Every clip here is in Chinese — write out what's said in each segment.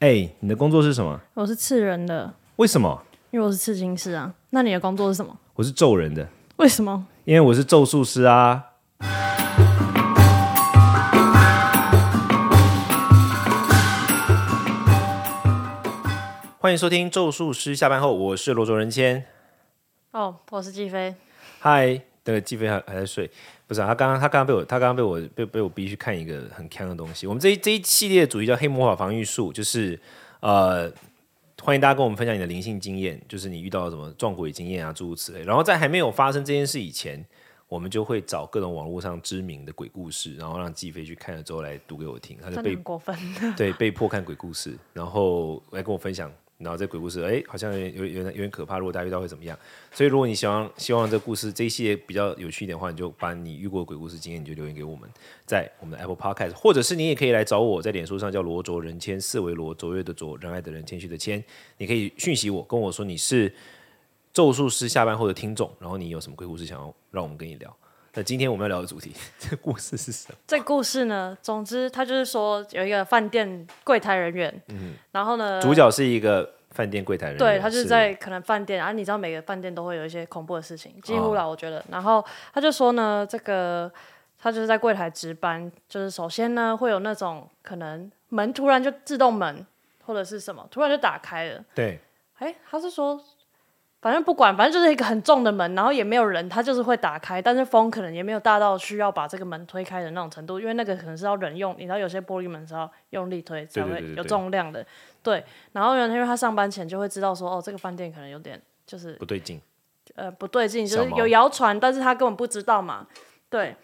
哎、你的工作是什么？我是刺人的，为什么？因为我是刺青师啊。那你的工作是什么？我是咒人的，为什么？因为我是咒术师啊。欢迎收听咒术师下班后，我是罗卓人谦。哦，我是季飞。嗨，那个季飞还还在睡，不是、啊、他刚刚他刚刚被我他刚刚被我被被我逼去看一个很坑的东西。我们这一这一系列的主题叫黑魔法防御术，就是呃，欢迎大家跟我们分享你的灵性经验，就是你遇到什么撞鬼经验啊，诸如此类。然后在还没有发生这件事以前，我们就会找各种网络上知名的鬼故事，然后让季飞去看了之后来读给我听，他就被过分。对，被迫看鬼故事，然后来跟我分享，然后这鬼故事，哎，好像有有有点有点可怕，如果大家遇到会怎么样？所以如果你希望希望这故事这一系列比较有趣一点的话，你就把你遇过的鬼故事经验，你就留言给我们，在我们的 Apple Podcast，或者是你也可以来找我，在脸书上叫罗卓人谦，四维罗卓越的卓，仁爱的人，谦虚的谦，你可以讯息我，跟我说你是咒术师下班后的听众，然后你有什么鬼故事想要让我们跟你聊。那今天我们要聊的主题，这个故事是什么？这故事呢，总之他就是说有一个饭店柜台人员，嗯，然后呢，主角是一个饭店柜台人员，对他就是在可能饭店，然、啊后你知道每个饭店都会有一些恐怖的事情，几乎啦，我觉得。然后他就说呢，这个他就是在柜台值班，就是首先呢会有那种可能门突然就自动门或者是什么突然就打开了，对哎，他是说。反正不管，反正就是一个很重的门，然后也没有人，它就是会打开，但是风可能也没有大到需要把这个门推开的那种程度，因为那个可能是要人用，你知道有些玻璃门是要用力推才会有重量的，对。然后呢，因为他上班前就会知道说，哦，这个饭店可能有点就是不对劲，呃不对劲，就是有谣传，但是他根本不知道嘛，对。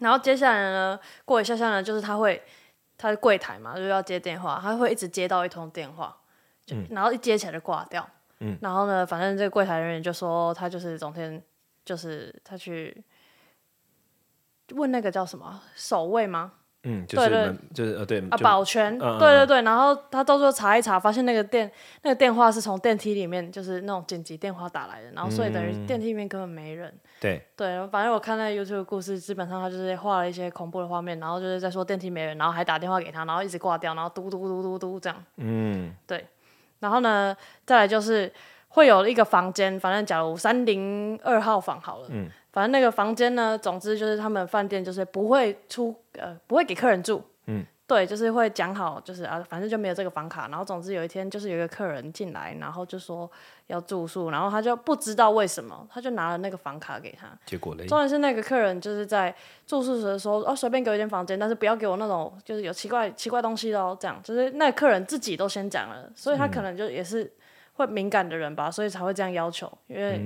然后接下来呢，过一下下呢，就是他会，他的柜台嘛，就是要接电话，他会一直接到一通电话，就、然后一接起来就挂掉，嗯，然后呢，反正这个柜台人员就说他就是昨天就是他去问那个叫什么守卫吗？嗯，就是对对就是呃对啊，保全，嗯嗯对对对，然后他到时候查一查，发现那个电那个电话是从电梯里面，就是那种紧急电话打来的，然后所以等嗯于电梯里面根本没人。对对，反正我看那 YouTube 的故事，基本上他就是画了一些恐怖的画面，然后就是在说电梯没人，然后还打电话给他，然后一直挂掉，然后嘟嘟嘟嘟嘟这样。嗯对，然后呢，再来就是会有一个房间，反正假如三零二号房好了，嗯。反正那个房间呢，总之就是他们饭店就是不会出呃不会给客人住，嗯，对，就是会讲好，就是啊，反正就没有这个房卡。然后总之有一天就是有一个客人进来，然后就说要住宿，然后他就不知道为什么，他就拿了那个房卡给他。结果嘞重点是那个客人就是在住宿的时候，哦，随便给我一间房间，但是不要给我那种就是有奇怪奇怪东西的哦，这样就是那个客人自己都先讲了，所以他可能就也是会敏感的人吧，所以才会这样要求，因为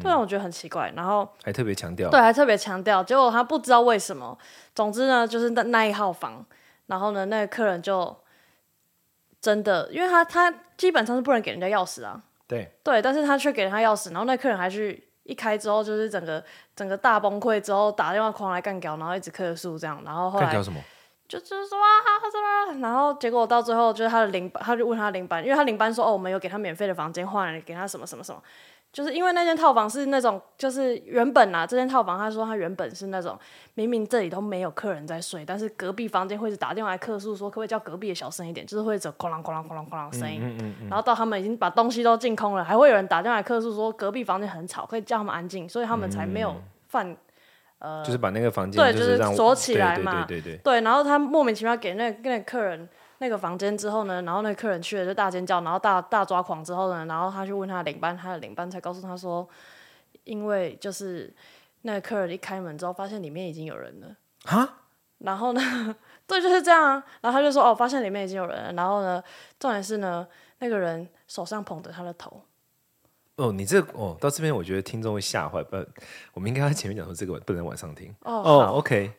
这让我觉得很奇怪。然后还特别强调，对，还特别强调，结果他不知道为什么。总之呢，就是那那一号房，然后呢，那个客人就真的，因为他他基本上是不能给人家钥匙啊，对对，但是他却给了他钥匙，然后那客人还去一开之后，就是整个整个大崩溃之后，打电话狂来干掉，然后一直客诉这样，然后后来干掉什么？就就是说啊，这然后结果到最后就是他的领班，他就问他领班，因为他领班说哦，我们有给他免费的房间换了，给他什么什么什么，就是因为那间套房是那种就是原本啊，这间套房他说他原本是那种明明这里都没有客人在睡，但是隔壁房间会是打电话来客诉说可不可以叫隔壁的小声一点，就是会走哐啷哐啷哐啷哐啷声音，然后到他们已经把东西都净空了，还会有人打电话来客诉说隔壁房间很吵，可以叫他们安静，所以他们才没有犯。就是把那个房间对就是锁起来对嘛对对对对对，然后他莫名其妙给那那个客人那个房间之后呢，然后那个客人去了就大尖叫，然后大大抓狂之后呢，然后他去问他的领班，他的领班才告诉他说，因为就是那个客人一开门之后，发现里面已经有人了，啊，然后呢，对，就是这样啊，然后他就说哦，发现里面已经有人了，然后呢，重点是呢，那个人手上捧着他的头，哦，你这哦，到这边我觉得听众会吓坏，不，我们应该在前面讲说这个不能晚上听。哦，哦好，OK，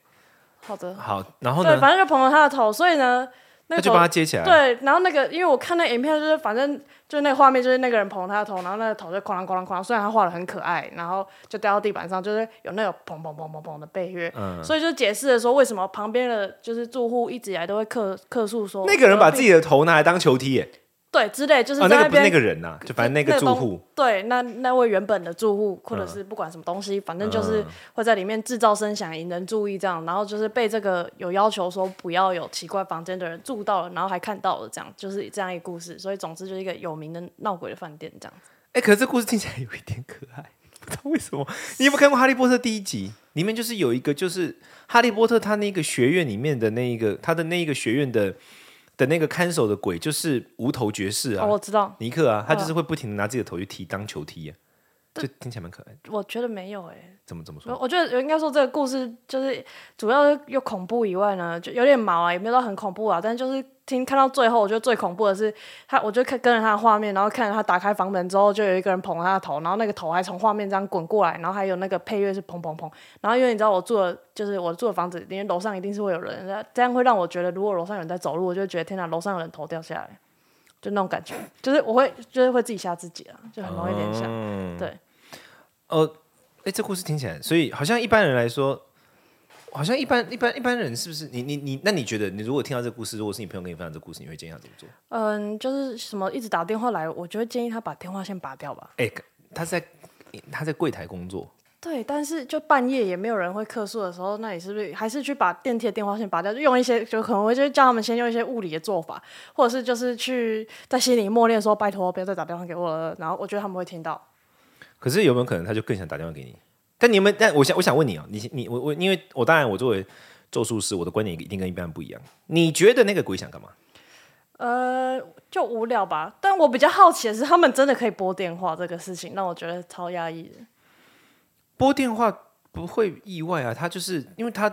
好的，好，然后对，呢，反正就捧着他的头，所以呢，那就把它接起来，对，然后那个，因为我看那影片，就是反正就是那个画面，就是那个人捧他的头，然后那个头就哐啷哐啷哐啷，虽然他画的很可爱，然后就掉到地板上，就是有那种砰砰砰砰砰的背乐，嗯。所以就解释了说为什么旁边的就是住户一直以来都会客客诉说那个人把自己的头拿来当球踢耶，对之类，就是在，那边、那个人呐，就反正那个住东户，对，那那位原本的住户，或者是不管什么东西，反正就是会在里面制造声响，引人注意这样，然后就是被这个有要求说不要有奇怪房间的人住到了，然后还看到了，这样就是这样一个故事。所以总之就是一个有名的闹鬼的饭店这样子。哎、可是这故事听起来有一点可爱，不知道为什么。你有没有看过《哈利波特》第一集？里面就是有一个，就是哈利波特他那个学院里面的那一个，他的那一个学院的的那个看守的鬼，就是无头爵士啊，哦，我知道，尼克啊，他就是会不停的拿自己的头去踢当球踢啊，就听起来蛮可爱的。我觉得没有哎、怎么怎么说？我我觉得应该说这个故事就是主要又恐怖以外呢，就有点毛啊，也没有到很恐怖啊，但是就是听看到最后，我觉得最恐怖的是他，我就看跟着他的画面，然后看着他打开房门之后，就有一个人捧他的头，然后那个头还从画面这样滚过来，然后还有那个配乐是砰砰砰，然后因为你知道我住的就是我住的房子，因为楼上一定是会有人，这样会让我觉得如果楼上有人在走路，我就觉得天哪，楼上有人头掉下来，就那种感觉，就是我会就是会自己吓自己啊，就很容易联想，嗯对。呃，哎，这故事听起来，所以好像一般人来说，好像一般一般一般人是不是？你你你，那你觉得你如果听到这个故事，如果是你朋友跟你分享这个故事，你会建议他怎么做？嗯，就是什么一直打电话来，我就会建议他把电话线拔掉吧。哎，他在他在柜台工作，对，但是就半夜也没有人会客诉的时候，那你是不是还是去把电梯的电话线拔掉？就用一些，就可能会就是叫他们先用一些物理的做法，或者是就是去在心里默念说拜托不要再打电话给我了。然后我觉得他们会听到。可是有没有可能他就更想打电话给你？但你有没有？但我想我想问你啊，你你我我，因为我当然我作为咒术师，我的观点一定跟一般人不一样。你觉得那个鬼想干嘛？呃，就无聊吧。但我比较好奇的是，他们真的可以拨电话这个事情，让我觉得超压抑的。拨电话不会意外啊，他就是因为他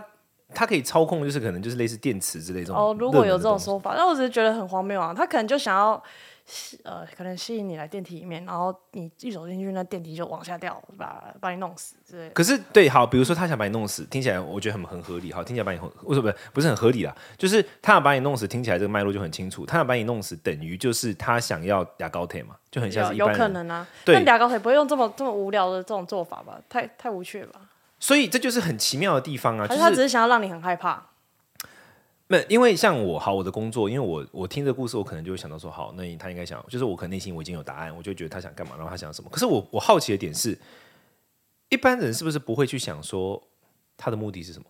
他可以操控，就是可能就是类似电池之类这种哦，如果有这种说法，那我只是觉得很荒谬啊。他可能就想要吸，呃，可能吸引你来电梯里面，然后你一走进去，那电梯就往下掉，把把你弄死之类的。可是对，好，比如说他想把你弄死，听起来我觉得很很合理。好，听起来把你为什么不是很合理啦？就是他想把你弄死，听起来这个脉络就很清楚。他想把你弄死，等于就是他想要牙膏腿嘛，就很像有有是一般人。可能啊，对但牙高腿不会用这么这么无聊的这种做法吧？太太无趣了吧？所以这就是很奇妙的地方啊，还就是是他只是想要让你很害怕？没，因为像我好我的工作，因为我我听这故事，我可能就会想到说，好，那他应该想，就是我可能内心我已经有答案，我就觉得他想干嘛，然后他想什么。可是我我好奇的点是，一般人是不是不会去想说他的目的是什么？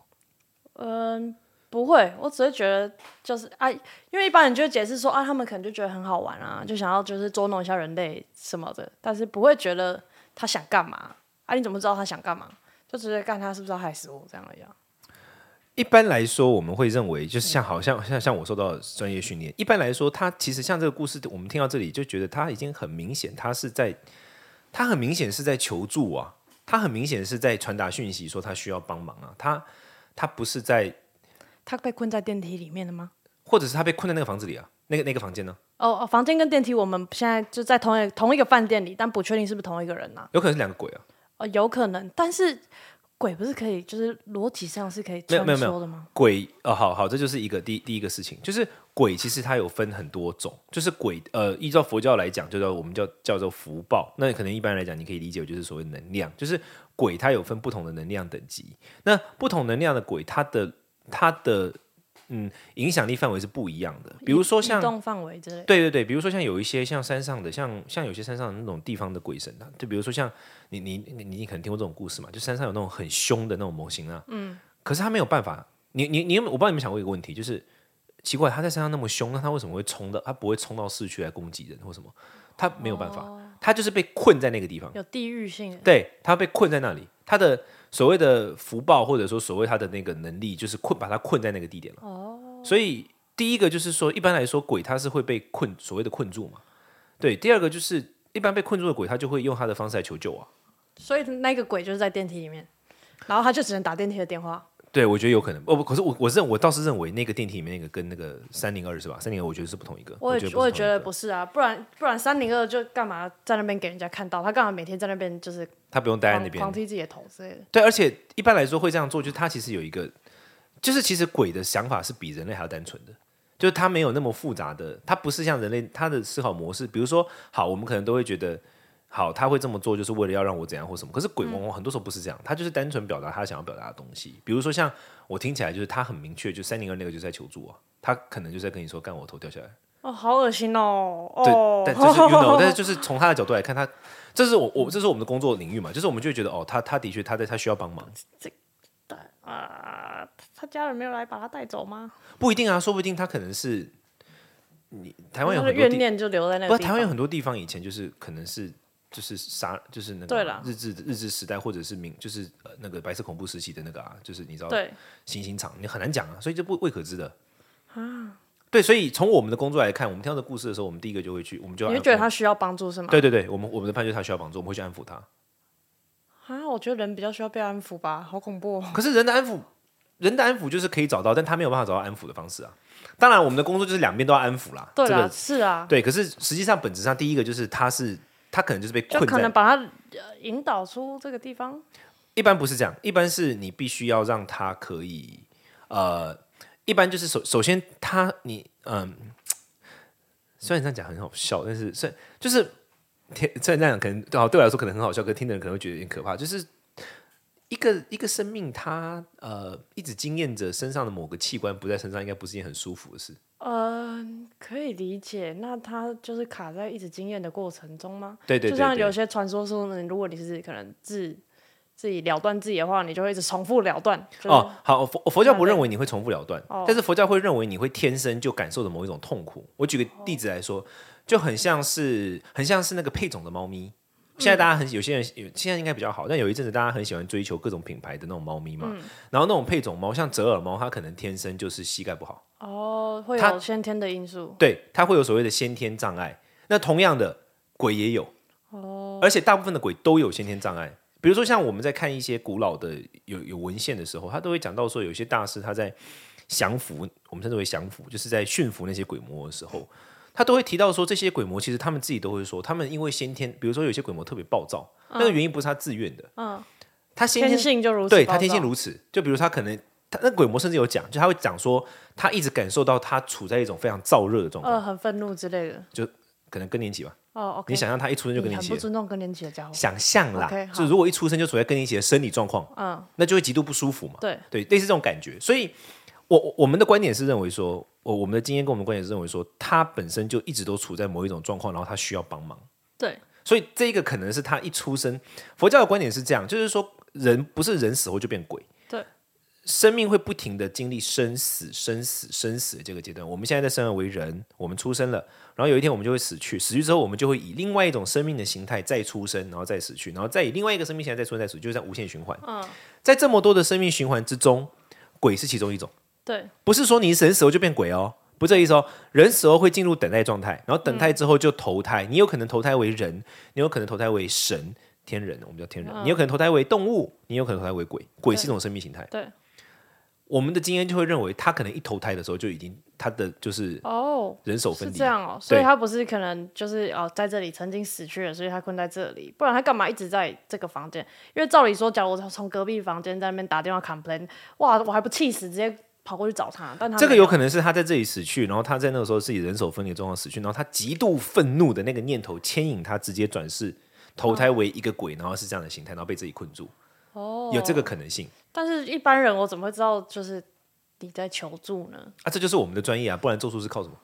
嗯，不会，我只会觉得就是啊，因为一般人就会解释说啊，他们可能就觉得很好玩啊，就想要就是捉弄一下人类什么的，但是不会觉得他想干嘛啊？你怎么知道他想干嘛？就直接干他是不是要害死我这样而已啊。一般来说，我们会认为，就是像好像像像我受到专业训练，一般来说，他其实像这个故事，我们听到这里就觉得他已经很明显，他是在，他很明显是在求助啊，他很明显是在传达讯息，说他需要帮忙啊，他他不是在，他被困在电梯里面了吗？或者是他被困在那个房子里啊，那个那个房间呢，哦哦，房间跟电梯我们现在就在同一同一个饭店里，但不确定是不是同一个人呐、有可能是两个鬼啊，哦，有可能，但是鬼不是可以，就是裸体上是可以穿没有没有没有梭的吗？鬼哦，好好，这就是一个第第一个事情，就是鬼其实它有分很多种，就是鬼呃，依照佛教来讲，就叫我们叫叫做福报。那可能一般来讲，你可以理解为就是所谓能量，就是鬼它有分不同的能量等级。那不同能量的鬼，它的它的嗯影响力范围是不一样的。比如说像移动范围之类。对对对，比如说像有一些像山上的，像像有些山上的那种地方的鬼神啊，就比如说像你你你你可能听过这种故事嘛，就山上有那种很凶的那种模型啊，嗯，可是他没有办法，你你你有我不知道你们想过一个问题，就是奇怪他在山上那么凶，那他为什么会冲到？他不会冲到市区来攻击人或什么？他没有办法，他就是被困在那个地方，有地域性，对他被困在那里，他的所谓的福报或者说所谓他的那个能力，就是困把他困在那个地点了。哦，所以第一个就是说，一般来说鬼他是会被困，所谓的困住嘛。对，第二个就是一般被困住的鬼，他就会用他的方式来求救啊。所以那个鬼就是在电梯里面，然后他就只能打电梯的电话。对，我觉得有可能。哦，不，可是我我认我倒是认为那个电梯里面那个跟那个三零二是吧？三零二我觉得是不同一个。我也觉得我也觉得不是啊，不然不然三零二就干嘛在那边给人家看到？他干嘛每天在那边就是他不用待在那边狂踢自己的头之类的？对，而且一般来说会这样做，就是他其实有一个，就是其实鬼的想法是比人类还要单纯的，就是他没有那么复杂的，他不是像人类他的思考模式，比如说，好，我们可能都会觉得，好，他会这么做就是为了要让我怎样或什么，可是鬼往往很多时候不是这样，他就是单纯表达他想要表达的东西，比如说像我听起来就是他很明确，就三零二那个就是在求助啊，他可能就是在跟你说干我头掉下来，哦，好恶心哦！对，哦，但就是 you know，但是就是从他的角度来看，他这是我我这是我们的工作领域嘛，就是我们就会觉得哦，他他的确他在他需要帮忙，啊，他家人没有来把他带走吗？不一定啊，说不定他可能是你台湾有的很多，怨念就留在那不，个地方。台湾有很多地方以前就是可能是就是杀就是那个日治日治时代或者是明就是呃那个白色恐怖时期的那个啊，就是你知道对，行刑场，你很难讲啊，所以这不未可知的啊。对，所以从我们的工作来看，我们听到的故事的时候，我们第一个就会去，我们就要你会觉得他需要帮助是吗？对对对，我们我们的判决他需要帮助，我们会去安抚他。啊，我觉得人比较需要被安抚吧，好恐怖、哦。可是人的安抚，人的安抚就是可以找到，但他没有办法找到安抚的方式啊。当然，我们的工作就是两边都要安抚啦。对啦，这个是啊，对。可是实际上，本质上第一个就是他是他可能就是被就困在，可能把他呃引导出这个地方。一般不是这样，一般是你必须要让他可以呃，一般就是首首先他你嗯，虽然这样讲很好笑，但是虽然就是听虽然这样讲可能哦对我来说可能很好笑，可是听的人可能会觉得有点可怕，就是。一个一个生命，它呃一直经验着身上的某个器官不在身上，应该不是一件很舒服的事。嗯、可以理解。那他就是卡在一直经验的过程中吗？对对对对就像有些传说说呢，如果你是可能自自己了断自己的话，你就会一直重复了断。就是、哦，好，佛佛教不认为你会重复了断，哦但是佛教会认为你会天生就感受着某一种痛苦。我举个例子来说，就很像是很像是那个配种的猫咪。现在大家很有些人有现在应该比较好，但有一阵子大家很喜欢追求各种品牌的那种猫咪嘛。然后那种配种猫，像折耳猫，它可能天生就是膝盖不好，哦，会有先天的因素。对，它会有所谓的先天障碍。那同样的，鬼也有，哦，而且大部分的鬼都有先天障碍。比如说，像我们在看一些古老的有有文献的时候，他都会讲到说，有些大师他在降服，我们称之为降服，就是在驯服那些鬼魔的时候，他都会提到说，这些鬼魔其实他们自己都会说，他们因为先天，比如说有些鬼魔特别暴躁，那个原因不是他自愿的，嗯，他先天天性就如此。对他天性。如此。就比如他可能，他那鬼魔甚至有讲，就他会讲说，他一直感受到他处在一种非常燥热的状况，呃，很愤怒之类的。就可能更年期吧。哦。你想象他一出生就更年期尊重更年期的家伙。想象啦就如果一出生就处在更年期的生理状况，嗯，那就会极度不舒服嘛。对，对，类似这种感觉。所以，我我我们的观点是认为说，我我们的经验跟我们的观点是认为说，他本身就一直都处在某一种状况，然后他需要帮忙。对，所以这个可能是他一出生，佛教的观点是这样，就是说人不是人死后就变鬼，对，生命会不停的经历生死、生死、生死的这个阶段。我们现在在生而为人，我们出生了，然后有一天我们就会死去，死去之后我们就会以另外一种生命的形态再出生，然后再死去，然后再以另外一个生命形态再出生、再死去，就是这样无限循环。嗯，在这么多的生命循环之中，鬼是其中一种。对，不是说你人死后就变鬼哦，不是这意思哦。人死后会进入等待状态，然后等待之后就投胎。你有可能投胎为人，你有可能投胎为神、天人，我们叫天人。你有可能投胎为动物，你有可能投胎为鬼。鬼是一种生命形态。对，我们的经验就会认为，他可能一投胎的时候就已经他的就是哦，人手分离。是这样哦，所以对他不是可能就是哦，在这里曾经死去了，所以他困在这里，不然他干嘛一直在这个房间？因为照理说，假如我从隔壁房间在那边打电话 complain，哇，我还不气死，直接跑过去找他。但他这个有可能是他在这里死去，然后他在那个时候自己人手分离状况死去，然后他极度愤怒的那个念头牵引他直接转世投胎为一个鬼，然后是这样的形态，然后被自己困住，哦，有这个可能性。但是一般人我怎么会知道就是你在求助呢？啊，这就是我们的专业啊，不然咒术是靠什么？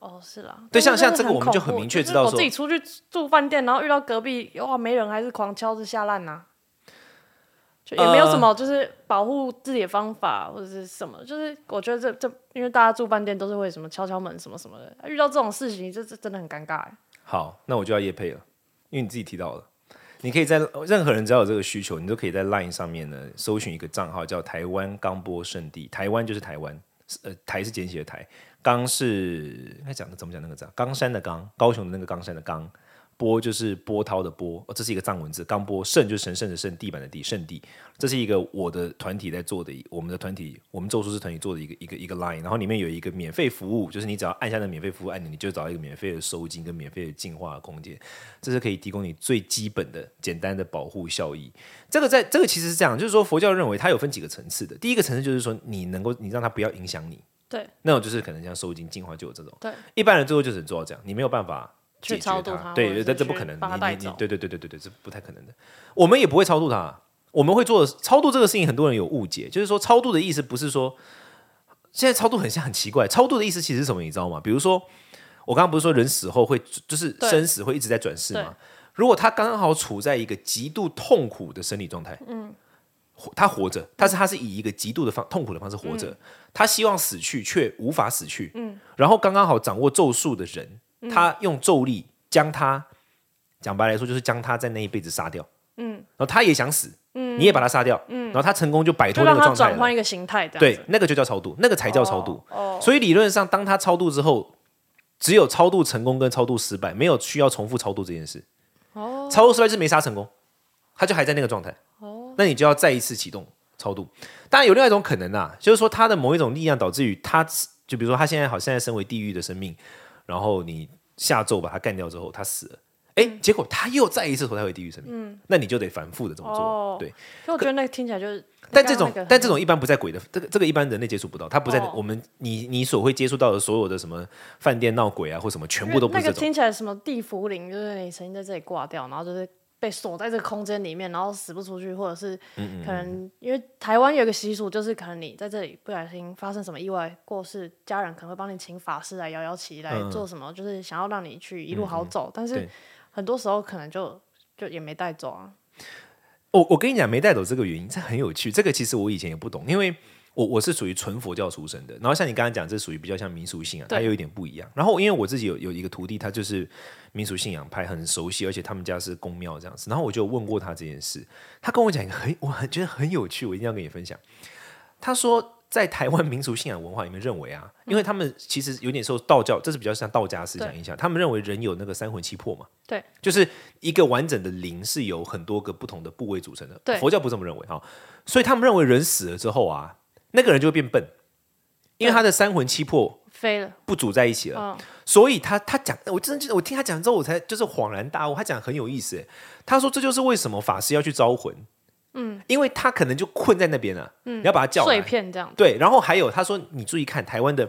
哦，是啦，对像像这个我们就很明确知道说我自己出去住饭店，然后遇到隔壁哇没人，还是狂敲着下烂呐、就也没有什呃么就是保护自己的方法或者是什么，就是我觉得这这，因为大家住饭店都是会什么敲敲门什么什么的，遇到这种事情，这这真的很尴尬哎。好，那我就要叶配了，因为你自己提到了，你可以在任何人只要有这个需求，你都可以在 LINE 上面呢搜寻一个账号叫台湾钢波圣地，台湾就是台湾，呃，台是简写的台，钢是应该讲的怎么讲那个字啊？冈山的冈，高雄的那个冈山的冈。波就是波涛的波，哦，这是一个藏文字。冈波圣就是神圣的圣，地板的地，圣地。这是一个我的团体在做的，我们的团体，我们咒术师团体做的一个一个一个 line，然后里面有一个免费服务，就是你只要按下那免费服务按钮，你就找到一个免费的收金跟免费的净化的空间，这是可以提供你最基本的简单的保护效益。这个在这个其实是这样，就是说佛教认为它有分几个层次的，第一个层次就是说你能够你让它不要影响你，对那种就是可能像收金净化就有这种，对，一般人最后就只能做到这样，你没有办法。去解决超度它对，这这不可能，你你你，对对对对对对，这不太可能的。我们也不会超度它，我们会做的超度这个事情，很多人有误解，就是说超度的意思不是说，现在超度很像很奇怪，超度的意思其实是什么，你知道吗？比如说我刚刚不是说人死后会就是生死会一直在转世吗？如果他刚好处在一个极度痛苦的生理状态，嗯，他活着，但是他是以一个极度的方痛苦的方式活着，他希望死去却无法死去，嗯，然后刚刚好掌握咒术的人，他用咒力将他讲白来说就是将他在那一辈子杀掉，嗯，然后他也想死，嗯，你也把他杀掉，嗯，然后他成功就摆脱那个状态了，转换一个形态，对那个就叫超度，那个才叫超度。哦，所以理论上，当他超度之后，只有超度成功跟超度失败，没有需要重复超度这件事。哦，超度失败是没杀成功，他就还在那个状态。哦，那你就要再一次启动超度。当然有另外一种可能啊，就是说他的某一种力量导致于他，就比如说他现在好，现在身为地狱的生命，然后你下咒把他干掉之后，他死了。哎，结果他又再一次投胎回地狱生命，嗯，那你就得反复的这么做，哦对。所以我觉得那个听起来就是，但这种但这种一般不在鬼的，这个这个一般人类接触不到，他不在、哦我们你你所会接触到的所有的什么饭店闹鬼啊或什么，全部都不那个是这种。听起来什么地茯苓，就是你曾经在这里挂掉，然后就是被锁在这个空间里面，然后死不出去，或者是嗯可能因为台湾有一个习俗，就是可能你在这里不小心发生什么意外过世，家人可能会帮你请法师来摇摇旗来嗯做什么，就是想要让你去一路好走，但是很多时候可能就就也没带走啊。我我跟你讲，没带走这个原因，这很有趣。这个其实我以前也不懂，因为我我是属于纯佛教出身的，然后像你刚刚讲，这属于比较像民俗信仰，它对有一点不一样。然后因为我自己有有一个徒弟，他就是民俗信仰派，很熟悉，而且他们家是公庙这样子。然后我就问过他这件事，他跟我讲一个很我很觉得很有趣，我一定要跟你分享。他说，在台湾民俗信仰文化里面认为啊，因为他们其实有点受道教，这是比较像道家思想影响，他们认为人有那个三魂七魄嘛，对，就是一个完整的灵是由很多个不同的部位组成的。对佛教不这么认为哈，所以他们认为人死了之后啊，那个人就会变笨，因为他的三魂七魄飞了，不组在一起了。嗯，所以他他讲，我真的我听他讲之后，我才就是恍然大悟。他讲很有意思，他说这就是为什么法师要去招魂，嗯，因为他可能就困在那边了，嗯，你要把他叫来碎，片这样，对，然后还有他说，你注意看台湾的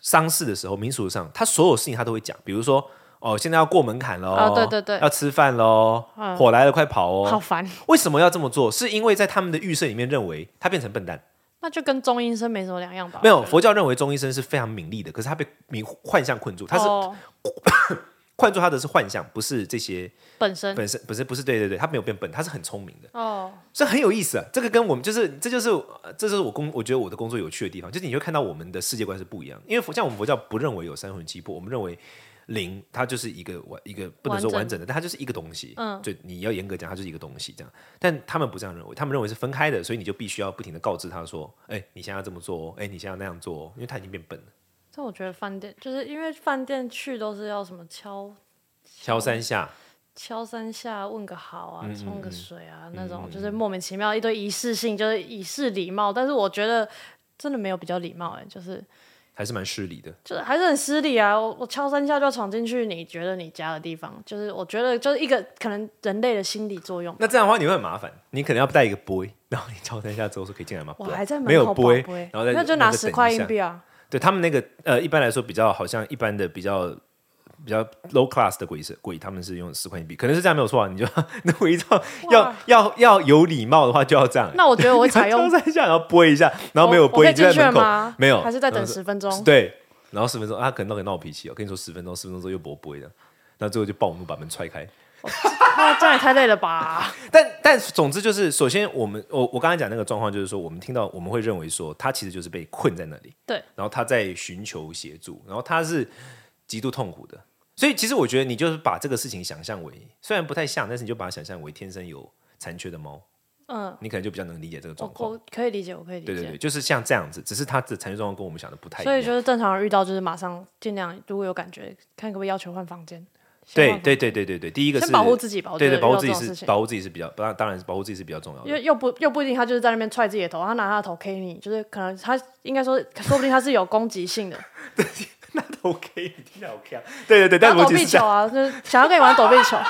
丧事的时候，民俗上他所有事情他都会讲，比如说哦，现在要过门槛喽，哦对对对要吃饭喽，嗯火来了快跑哦。好烦。为什么要这么做？是因为在他们的预设里面认为他变成笨蛋。那就跟中医生没什么两样吧？没有，佛教认为中医生是非常敏利的，可是他被迷幻象困住，他是哦 困住他的是幻象，不是这些本身本身不是不是对对对，他没有变笨，他是很聪明的。哦，所以很有意思啊！这个跟我们就是，这就是呃这就是我工，我觉得我的工作有趣的地方，就是你会看到我们的世界观是不一样。因为佛像我们佛教不认为有三魂七魄，我们认为灵它就是一个完一个不能说完完整整的，但它就是一个东西。嗯就你要严格讲，它就是一个东西这样。但他们不这样认为，他们认为是分开的，所以你就必须要不停的告知他说：“哎、你现在要这么做哦，哎、你现在要那样做哦，因为他已经变笨了。但我觉得饭店就是因为饭店去都是要什么敲”敲三下，敲三下问个好嗯啊，冲个水啊，那种就是莫名其妙一堆仪式性，就是以示礼貌。但是我觉得真的没有比较礼貌哎、就是还是蛮失礼的。就是还是很失礼啊！我我敲三下就要闯进去，你觉得你家的地方，就是我觉得就是一个可能人类的心理作用。那这样的话你会很麻烦，你可能要带一个 boy，然后你敲三下之后说可以进来吗？我还在没有 boy，然后再那就拿十块硬币啊。对他们那个呃，一般来说比较好像一般的比较比较 low class 的鬼是鬼，他们是用十块硬币，可能是这样没有错啊。你就 那我一照要要要有礼貌的话，就要这样。那我觉得我采用 敲三下，然后拨一下，然后没有拨，你就我可以进去在门口了吗？没有，还是在等十分钟？对，然后十分钟，啊他可能闹给闹脾气哦。跟你说十分钟，十分钟之后又不拨的，那最后就暴怒把门踹开。那这样也太累了吧？但但总之就是，首先我们我我刚才讲那个状况，就是说我们听到我们会认为说他其实就是被困在那里，对，然后他在寻求协助，然后他是极度痛苦的，所以其实我觉得你就是把这个事情想象为虽然不太像，但是你就把它想象为天生有残缺的猫，嗯，你可能就比较能理解这个状况。我可以理解，我可以理解。对对对，就是像这样子，只是他的残缺状况跟我们想的不太一样。所以就是正常人遇到，就是马上尽量，如果有感觉，看可不可以要求换房间。对对对对对对，第一个先是保护自己吧。我对对，保护自己是保护自己是比较，当然当然是保护自己是比较重要的。因为又不又不一定，他就是在那边踹自己的头，他拿他的头 K 你，就是可能他应该说，说不定他是有攻击性的，那都 OK，你听起来 OK 啊？对对对，但打躲避逻辑是这样球，啊，就是想要跟你玩躲避球。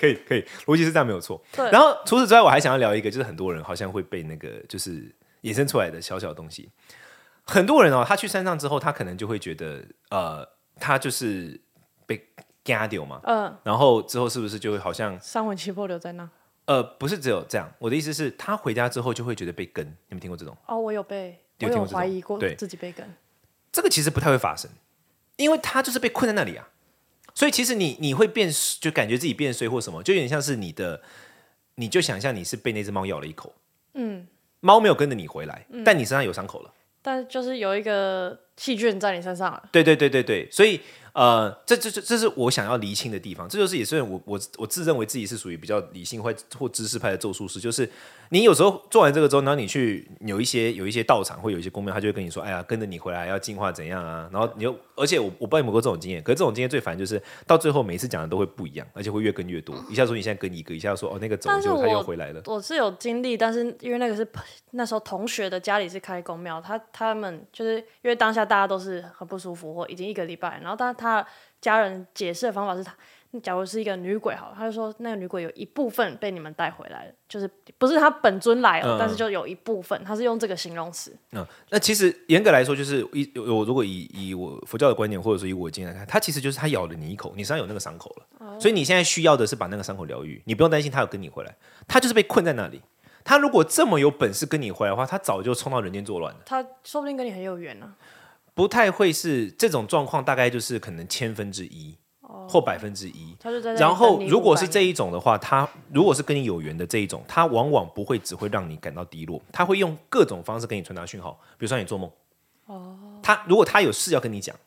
可以可以，逻辑是这样没有错。对然后除此之外，我还想要聊一个，就是很多人好像会被那个就是衍生出来的小小的东西。很多人哦，他去山上之后，他可能就会觉得，呃，他就是被嘎掉嘛，嗯，然后之后是不是就会好像，三魂七魄留在那。呃，不是只有这样。我的意思是，他回家之后就会觉得被跟，你们听过这种？哦，我有被，我有有听过怀疑过对自己被跟。这个其实不太会发生，因为他就是被困在那里啊。所以其实你你会变，就感觉自己变衰或什么，就有点像是你的，你就想象你是被那只猫咬了一口，嗯，猫没有跟着你回来，但你身上有伤口了。但就是有一个细菌在你身上了。对对对对对，所以呃，这这这这是我想要厘清的地方，这就是也是我我我自认为自己是属于比较理性或或知识派的咒术师，就是你有时候做完这个之后，然后你去有一些有一些道场或有一些公庙，他就会跟你说，哎呀，跟着你回来要进化怎样啊？然后你又而且我我不知道有没有过这种经验，可是这种经验最烦就是到最后每次讲的都会不一样，而且会越跟越多，一下说你现在跟一个，一下说哦那个走就他又回来了。我是有经历，但是因为那个是那时候同学的家里是开公庙，他他们就是因为当下大家都是很不舒服或已经一个礼拜，然后但他家人解释的方法是他，假如是一个女鬼好了，他就说那个女鬼有一部分被你们带回来了，就是不是他本尊来了，嗯但是就有一部分，他是用这个形容词。嗯，那其实严格来说，就是一我如果以以我佛教的观点，或者说以我的经验来看，他其实就是他咬了你一口，你身上有那个伤口了，所以你现在需要的是把那个伤口疗愈，你不用担心他有跟你回来，他就是被困在那里。他如果这么有本事跟你回来的话，他早就冲到人间作乱了。他说不定跟你很有缘呢、不太会是这种状况，大概就是可能千分之一或百分之一。然后如果是这一种的话，他如果是跟你有缘的这一种，他往往不会只会让你感到低落，他会用各种方式给你传达讯号，比如说你做梦。哦，他如果他有事要跟你讲，哦，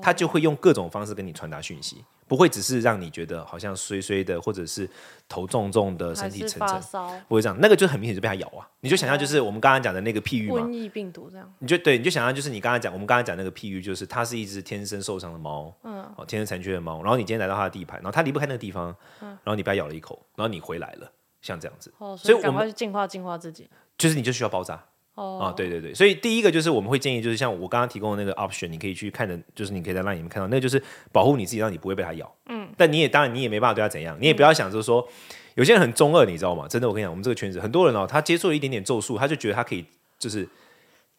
他就会用各种方式跟你传达讯息，不会只是让你觉得好像衰衰的，或者是头重重的、身体沉沉，不会这样。那个就很明显就被它咬啊！你就想象就是我们刚刚讲的那个譬喻嘛，瘟疫病毒这样。你就对，你就想象就是你刚刚讲，我们刚刚讲那个譬喻，就是它是一只天生受伤的猫，嗯，哦，天生残缺的猫，然后你今天来到它的地盘，然后它离不开那个地方，然后你被它咬了一口，然后你回来了，像这样子，哦，所以赶快去净化净化自己。就是你就需要包扎。哦，啊，对对对，所以第一个就是我们会建议，就是像我刚刚提供的那个 option，你可以去看的，就是你可以在那里面看到，那个就是保护你自己，让你不会被它咬。嗯，但你也当然你也没办法对它怎样，你也不要想着说，有些人很中二，你知道吗？真的，我跟你讲，我们这个圈子很多人哦，他接触了一点点咒术，他就觉得他可以，就是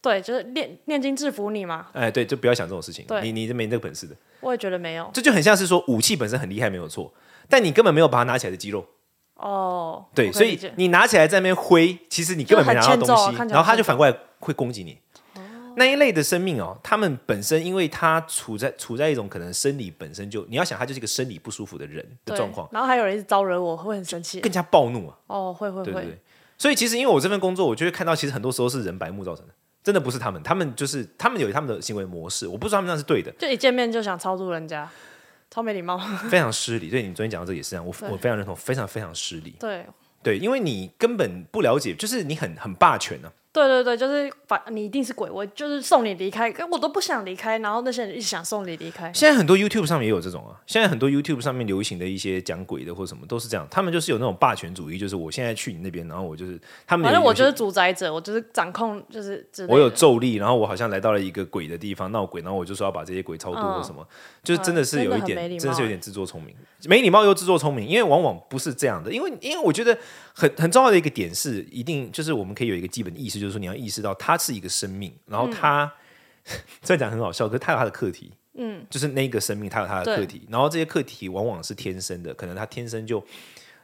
对，就是念念经制服你嘛。哎，对，就不要想这种事情，对你你是没那个本事的。我也觉得没有。这就很像是说武器本身很厉害没有错，但你根本没有把它拿起来的肌肉。哦，对，所以你拿起来在那边挥，其实你根本没拿到东西，然后他就反过来会攻击你。那一类的生命哦，他们本身因为他处在处在一种可能生理本身就，你要想他就是一个生理不舒服的人的状况，然后还有人一直招惹我，会很生气。更加暴怒啊，哦，会会会，对对对。所以其实因为我这份工作，我就会看到，其实很多时候是人白目造成的，真的不是他们，他们就是他们有他们的行为模式，我不知道他们那是对的，就一见面就想操作人家，超没礼貌。非常失礼。对你昨天讲到这个也是这样，我我非常认同，非常非常失礼。对对，因为你根本不了解，就是你很很霸权呢、对对对，就是反你一定是鬼，我就是送你离开，可我都不想离开，然后那些人一直想送你离开。现在很多 YouTube 上面也有这种啊，现在很多 YouTube 上面流行的一些讲鬼的或什么都是这样，他们就是有那种霸权主义，就是我现在去你那边，然后我就是他们反正我就是主宰者，我就是掌控，就是我有咒力，然后我好像来到了一个鬼的地方闹鬼，然后我就说要把这些鬼超度或什么，就是真的是有一点，真的是有点自作聪明，没礼貌又自作聪明，因为往往不是这样的，因为因为我觉得很很重要的一个点是，一定就是我们可以有一个基本的意识，就是说你要意识到它是一个生命，然后它、这样讲很好笑，可是它有它的课题，嗯，就是那个生命它有它的课题，然后这些课题往往是天生的，可能它天生就。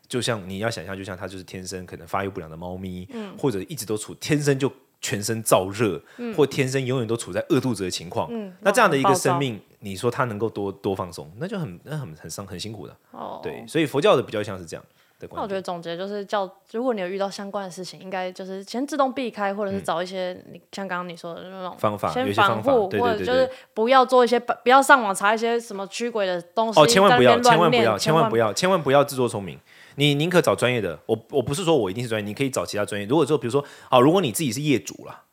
就像你要想象，就像它就是天生可能发育不良的猫咪，嗯或者一直都处天生就全身燥热，嗯或天生永远都处在饿肚子的情况。那这样的一个生命，你说它能够多多放松，那就很那很很伤很辛苦的。哦，对，所以佛教的比较像是这样那我觉得总结就是叫，如果你有遇到相关的事情，应该就是先自动避开，或者是找一些你像刚刚你说的那种嗯方法有先一些方法护，或者就是不要做一些不要上网查一些什么驱鬼的东西。哦，千万不要，千万不要，千万不要。要，千万不要自作聪明。你宁可找专业的，我我不是说我一定是专业，你可以找其他专业。如果说，比如说，好，如果你自己是业主啦，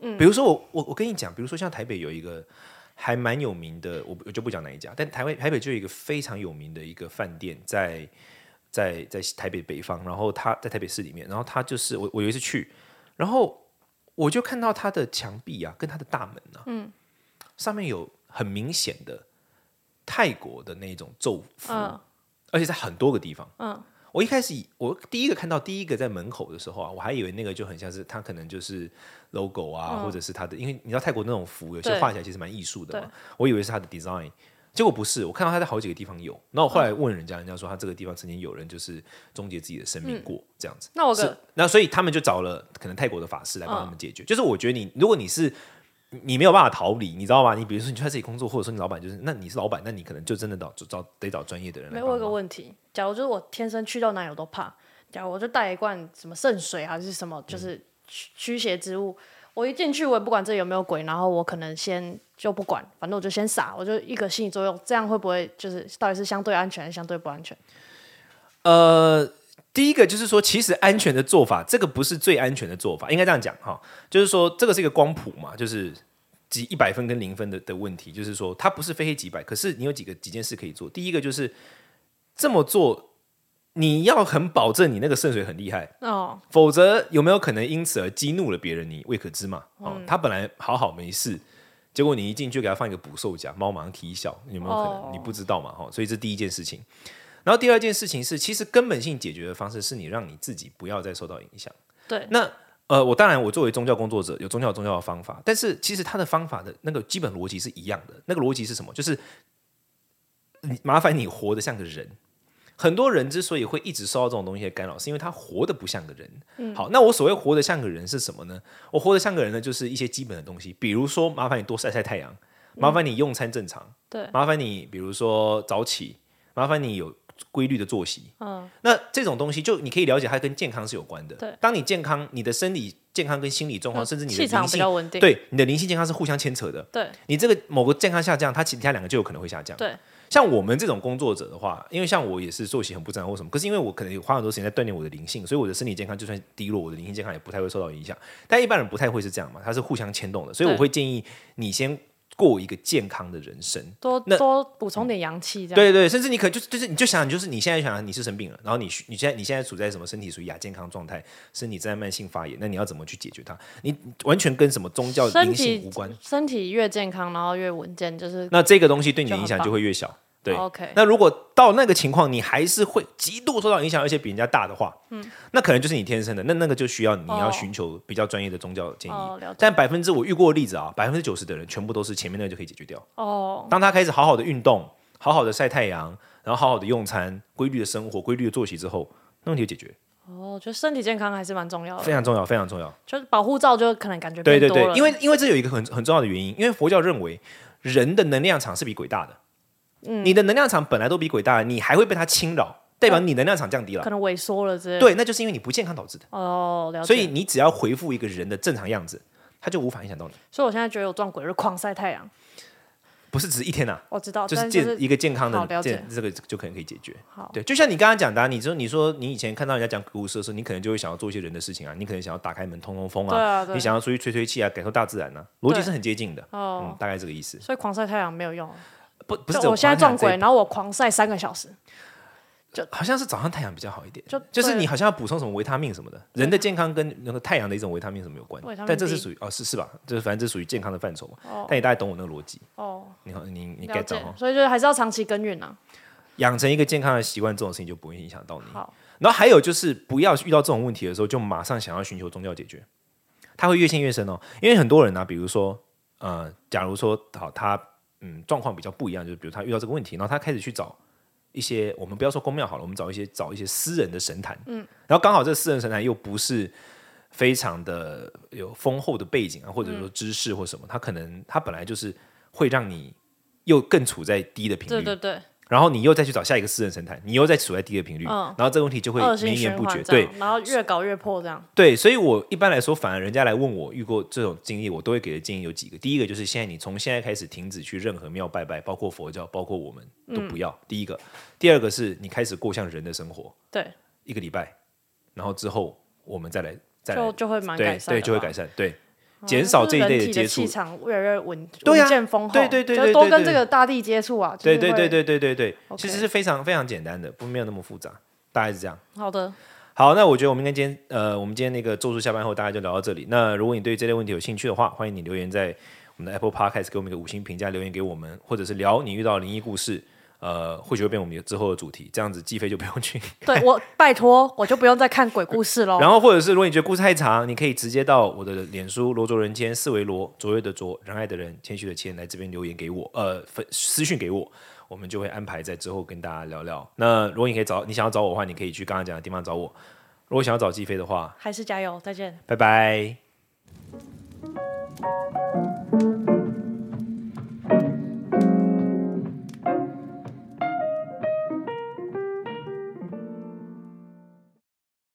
嗯，比如说我我我跟你讲，比如说像台北有一个还蛮有名的，我我就不讲哪一家，但台湾台北就有一个非常有名的一个饭店，在在在台北北方，然后他在台北市里面，然后他就是我我有一次去，然后我就看到他的墙壁啊，跟他的大门啊，嗯，上面有很明显的泰国的那种咒符，嗯。而且在很多个地方。嗯，我一开始以我第一个看到第一个在门口的时候啊，我还以为那个就很像是他可能就是 logo 啊，或者是他的，因为你知道泰国那种符有些画起来其实蛮艺术的嘛，我以为是他的 design。结果不是，我看到他在好几个地方有。那我后来问人家，人家说他这个地方曾经有人就是终结自己的生命过，这样子。那我跟，那所以他们就找了可能泰国的法师来帮他们解决。就是我觉得你，如果你是你没有办法逃离，你知道吗？你比如说你就在这里工作，或者说你老板就是，那你是老板，那你可能就真的找找得找专业的人来没有我有个。问题，假如就是我天生去到哪里我都怕，假如我就带一罐什么圣水还是什么，就是驱驱邪之物，我一进去我也不管这里有没有鬼，然后我可能先就不管，反正我就先撒，我就一个心理作用，这样会不会就是到底是相对安全还是相对不安全？呃，第一个就是说，其实安全的做法，这个不是最安全的做法，应该这样讲哈，就是说这个是一个光谱嘛，就是几一百分跟零分的的问题，就是说它不是非黑即白，可是你有几个几件事可以做。第一个就是这么做，你要很保证你那个圣水很厉害，哦，否则有没有可能因此而激怒了别人？你未可知嘛。哦，他本来好好没事，结果你一进去给他放一个捕兽夹，猫马上啼笑，有没有可能？哦你不知道嘛。哈、所以这第一件事情。然后第二件事情是，其实根本性解决的方式是你让你自己不要再受到影响。对，那呃，我当然我作为宗教工作者有宗教宗教的方法，但是其实他的方法的那个基本逻辑是一样的。那个逻辑是什么？就是你麻烦你活得像个人。很多人之所以会一直受到这种东西的干扰，是因为他活得不像个人。好，那我所谓活得像个人是什么呢？我活得像个人呢，就是一些基本的东西，比如说麻烦你多晒晒太阳，麻烦你用餐正常，对，麻烦你比如说早起，麻烦你有规律的作息。嗯，那这种东西就你可以了解，它跟健康是有关的。对，当你健康，你的生理健康跟心理状况，甚至你的灵性，比较稳定，对你的灵性健康是互相牵扯的。对你这个某个健康下降，它其他两个就有可能会下降。对，像我们这种工作者的话，因为像我也是作息很不正常或什么，可是因为我可能花很多时间在锻炼我的灵性，所以我的身体健康就算低落，我的灵性健康也不太会受到影响。但一般人不太会是这样嘛，它是互相牵动的，所以我会建议你先过一个健康的人生。多那多补充点阳气，这样对对，甚至你可能就就是你就想，就是你现在想你是生病了，然后你你现在你现在处在什么身体属于亚健康状态，身体在慢性发炎，那你要怎么去解决它？你完全跟什么宗教的灵性无关。身体越健康，然后越稳健，就是那这个东西对你的影响就会越小。对。OK 那如果到那个情况，你还是会极度受到影响，而且比人家大的话，嗯，那可能就是你天生的。那那个就需要你要哦。寻求比较专业的宗教建议。但百分之我遇过的例子啊，百分之九十的人全部都是前面那个就可以解决掉。哦，当他开始好好的运动，好好的晒太阳，然后好好的用餐，规律的生活，规律的作息之后，那问题就解决，哦，我觉得身体健康还是蛮重要的，非常重要，非常重要。就是保护罩就可能感觉对对对，因为因为这有一个很很重要的原因，因为佛教认为人的能量场是比鬼大的，嗯你的能量场本来都比鬼大，你还会被它侵扰，代表你能量场降低了。可能萎缩了之类。对，那就是因为你不健康导致的。哦，了解。所以你只要回复一个人的正常样子，他就无法影响到你。所以我现在觉得有撞鬼就是狂晒太阳，不是只是一天呐、我知道，就是健一个健康的这个就可能可以解决。好，对，就像你刚刚讲的、啊，你说你说你以前看到人家讲鬼故事的时候，你可能就会想要做一些人的事情啊，你可能想要打开门通通风对啊，对你想要出去吹吹气啊，感受大自然啊，逻辑是很接近的。哦嗯，，大概这个意思。所以狂晒太阳没有用啊。不不是我现在撞鬼，然后我狂晒三个小时，就好像是早上太阳比较好一点，就就是你好像要补充什么维他命什么的，人的健康跟那个太阳的一种维他命什么有关但这是属于哦是是吧？就是反正这属于健康的范畴嘛。哦但你大概懂我那个逻辑，哦，你好，你你了 get 到哈。。所以就是还是要长期耕耘啊。养成一个健康的习惯，这种事情就不会影响到你。好，然后还有就是，不要遇到这种问题的时候，就马上想要寻求宗教解决，他会越陷越深哦。因为很多人呢、比如说，呃，假如说好，他嗯状况比较不一样，就是比如他遇到这个问题，然后他开始去找一些，我们不要说公庙好了，我们找一些找一些私人的神坛，嗯，然后刚好这私人神坛又不是非常的有丰厚的背景啊，或者说知识或什么，他可能他本来就是会让你又更处在低的频率，对对对，然后你又再去找下一个私人神坛，你又再处在低的频率，嗯然后这个问题就会绵延不绝。对，然后越搞越破这样。对，所以我一般来说，反而人家来问我遇过这种经历，我都会给的建议有几个。第一个就是现在你从现在开始停止去任何庙拜拜，包括佛教，包括我们都不要。第一个，第二个是你开始过像人的生活，对，一个礼拜，然后之后我们再来再来就就会蛮对改善的对就会改善对。减少这一类就是人体接触的气，场越来越稳，对啊稳健丰厚，对对对就多跟对对对这个大地接触啊。对对对，对对对对，其实是非常非常简单的，不没有那么复杂，大概是这样。好的，好，那我觉得我们跟今天呃，我们今天那个咒术下班后，大家就聊到这里。那如果你对这类问题有兴趣的话，欢迎你留言在我们的 Apple Podcast 给我们一个五星评价，留言给我们，或者是聊你遇到灵异故事，呃，或许会变我们之后的主题，这样子季飞就不用去。对我拜托，我就不用再看鬼故事喽。然后或者是如果你觉得故事太长，你可以直接到我的脸书罗卓人间四维罗卓越的卓仁爱的人谦虚的谦来这边留言给我，呃，分私讯给我。我们就会安排在之后跟大家聊聊。那如果你可以找你想要找我的话，你可以去刚刚讲的地方找我。如果想要找季飞的话，还是加油，再见。拜拜。